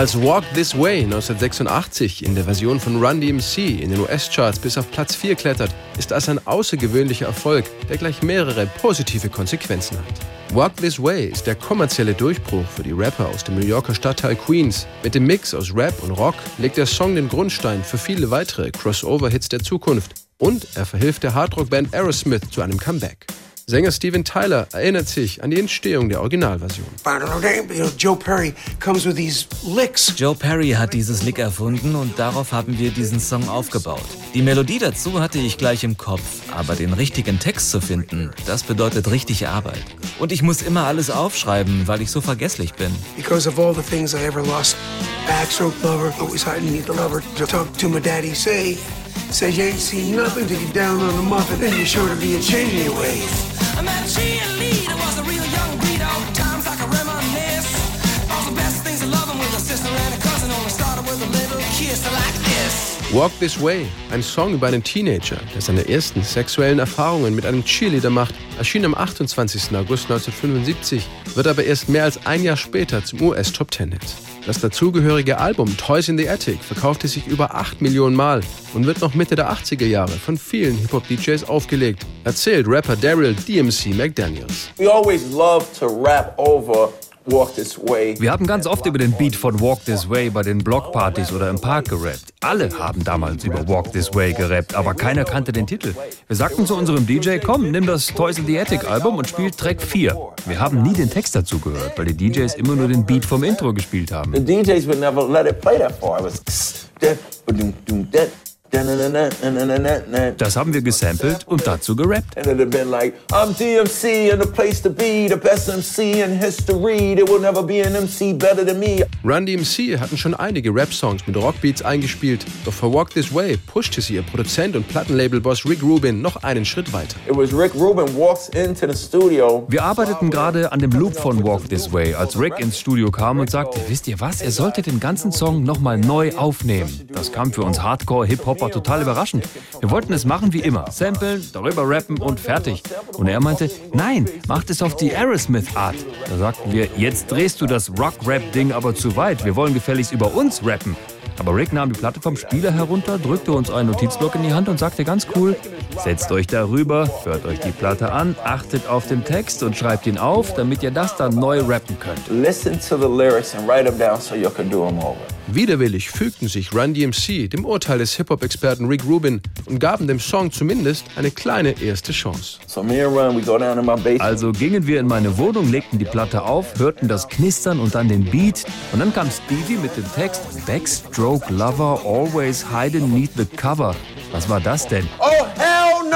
Als Walk This Way 1986 in der Version von Run DMC in den US-Charts bis auf Platz 4 klettert, ist das ein außergewöhnlicher Erfolg, der gleich mehrere positive Konsequenzen hat. Walk This Way ist der kommerzielle Durchbruch für die Rapper aus dem New Yorker Stadtteil Queens. Mit dem Mix aus Rap und Rock legt der Song den Grundstein für viele weitere Crossover-Hits der Zukunft. Und er verhilft der Hardrock-Band Aerosmith zu einem Comeback. Sänger Steven Tyler erinnert sich an die Entstehung der Originalversion. Joe Perry Joe Perry hat dieses Lick erfunden und darauf haben wir diesen Song aufgebaut. Die Melodie dazu hatte ich gleich im Kopf, aber den richtigen Text zu finden, das bedeutet richtig Arbeit. Und ich muss immer alles aufschreiben, weil ich so vergesslich bin. Because of all the things I ever lost. Backstroke lover, always hiding need the lover to talk to my daddy, say, say you ain't seen nothing till you down on the muffin, then you're sure to be a change in your ways. kiss. Like Walk This Way, ein Song über einen Teenager, der seine ersten sexuellen Erfahrungen mit einem Cheerleader macht, erschien am 28. August 1975, wird aber erst mehr als ein Jahr später zum US-Top 10-Hit. Das dazugehörige Album Toys in the Attic verkaufte sich über 8 Millionen Mal und wird noch Mitte der 80er Jahre von vielen Hip-Hop-DJs aufgelegt, erzählt Rapper Daryl DMC McDaniels. We always love to rap over wir haben ganz oft über den Beat von Walk This Way bei den Blockpartys oder im Park gerappt. Alle haben damals über Walk This Way gerappt, aber keiner kannte den Titel. Wir sagten zu unserem DJ, komm, nimm das Toys in the Attic Album und spiel Track 4. Wir haben nie den Text dazu gehört, weil die DJs immer nur den Beat vom Intro gespielt haben. The DJs would never let it play that far. It was das haben wir gesampelt und dazu gerappt. And it'd have been like, I'm DMC and the place to be, the best MC in history. There will never be an MC better than me. Run DMC hatten schon einige Rap-Songs mit Rockbeats eingespielt, doch für Walk This Way pushte sie ihr Produzent und Plattenlabel-Boss Rick Rubin noch einen Schritt weiter. Wir arbeiteten gerade an dem Loop von Walk This Way, als Rick ins Studio kam und sagte, wisst ihr was, ihr solltet den ganzen Song nochmal neu aufnehmen. Das kam für uns Hardcore, Hip-Hop war total überraschend. Wir wollten es machen wie immer. Samplen, darüber rappen und fertig. Und er meinte, nein, macht es auf die Aerosmith-Art. Da sagten wir, jetzt drehst du das Rock-Rap-Ding aber zu weit. Wir wollen gefälligst über uns rappen. Aber Rick nahm die Platte vom Spieler herunter, drückte uns einen Notizblock in die Hand und sagte ganz cool, setzt euch darüber, hört euch die Platte an, achtet auf den Text und schreibt ihn auf, damit ihr das dann neu rappen könnt. Listen to the lyrics and write them down so you can do them over. Widerwillig fügten sich Run DMC dem Urteil des Hip-Hop-Experten Rick Rubin und gaben dem Song zumindest eine kleine erste Chance. Also gingen wir in meine Wohnung, legten die Platte auf, hörten das Knistern und dann den Beat und dann kam Stevie mit dem Text Backstroke Lover always hiding neath the cover. Was war das denn? Oh,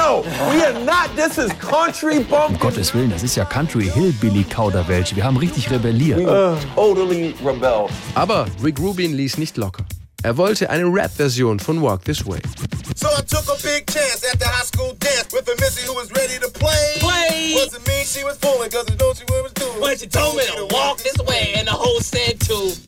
no! We are not, this is country bump. Um Gottes Willen, das ist ja Country Hillbilly Kauderwelsch. Wir haben richtig rebelliert. Uh, totally rebel. Aber Rick Rubin ließ nicht locker. Er wollte eine Rap-Version von Walk This Way.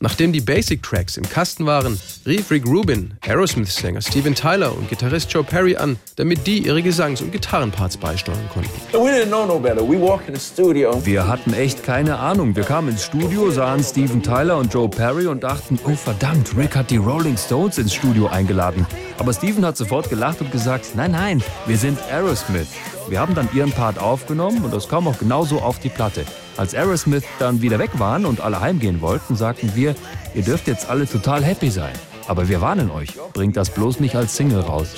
Nachdem die Basic Tracks im Kasten waren, rief Rick Rubin, Aerosmith-Sänger Steven Tyler und Gitarrist Joe Perry an, damit die ihre Gesangs- und Gitarrenparts beisteuern konnten. We didn't know no better. We walked in the studio. Wir hatten echt keine Ahnung. Wir kamen ins Studio, sahen Steven Tyler und Joe Perry und dachten, oh verdammt, Rick hat die Rolling Stones ins Studio eingeladen. Aber Steven hat sofort gelacht und gesagt, nein, nein, wir sind Aerosmith. Wir haben dann ihren Part aufgenommen und das kam auch genauso auf die Platte. Als Aerosmith dann wieder weg waren und alle heimgehen wollten, sagten wir, ihr dürft jetzt alle total happy sein. Aber wir warnen euch, bringt das bloß nicht als Single raus.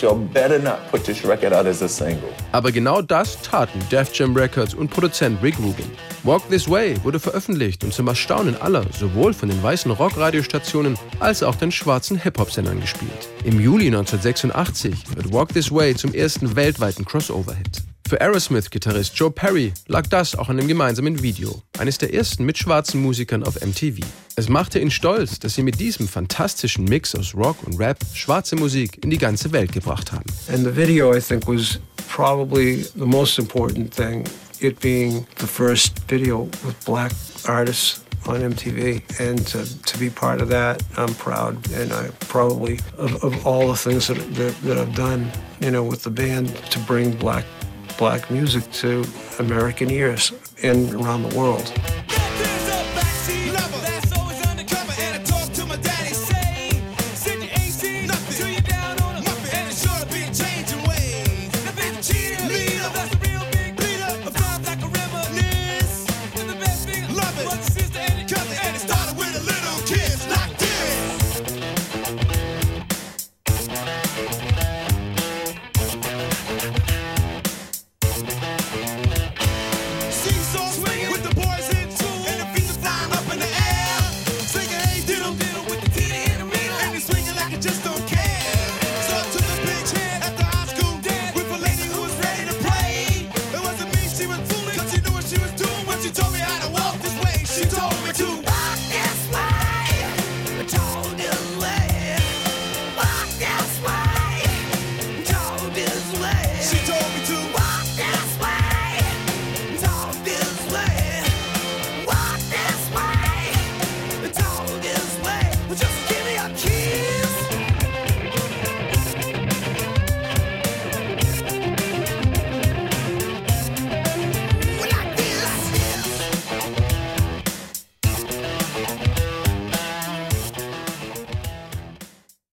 Aber genau das taten Def Jam Records und Produzent Rick Rubin. Walk This Way wurde veröffentlicht und zum Erstaunen aller sowohl von den weißen Rockradiostationen als auch den schwarzen Hip-Hop-Sendern gespielt. Im Juli 1986 wird Walk This Way zum ersten weltweiten Crossover-Hit. Für Aerosmith-Gitarrist Joe Perry lag das auch an dem gemeinsamen Video, eines der ersten mit schwarzen Musikern auf MTV. Es machte ihn stolz, dass sie mit diesem fantastischen Mix aus Rock und Rap schwarze Musik in die ganze Welt gebracht haben. And the video, I think, was probably the most important thing. It being the first video with black artists on MTV, and to, to be part of that, I'm proud. And I probably of, of all the things that, that that I've done, you know, with the band to bring black black music to American ears and around the world.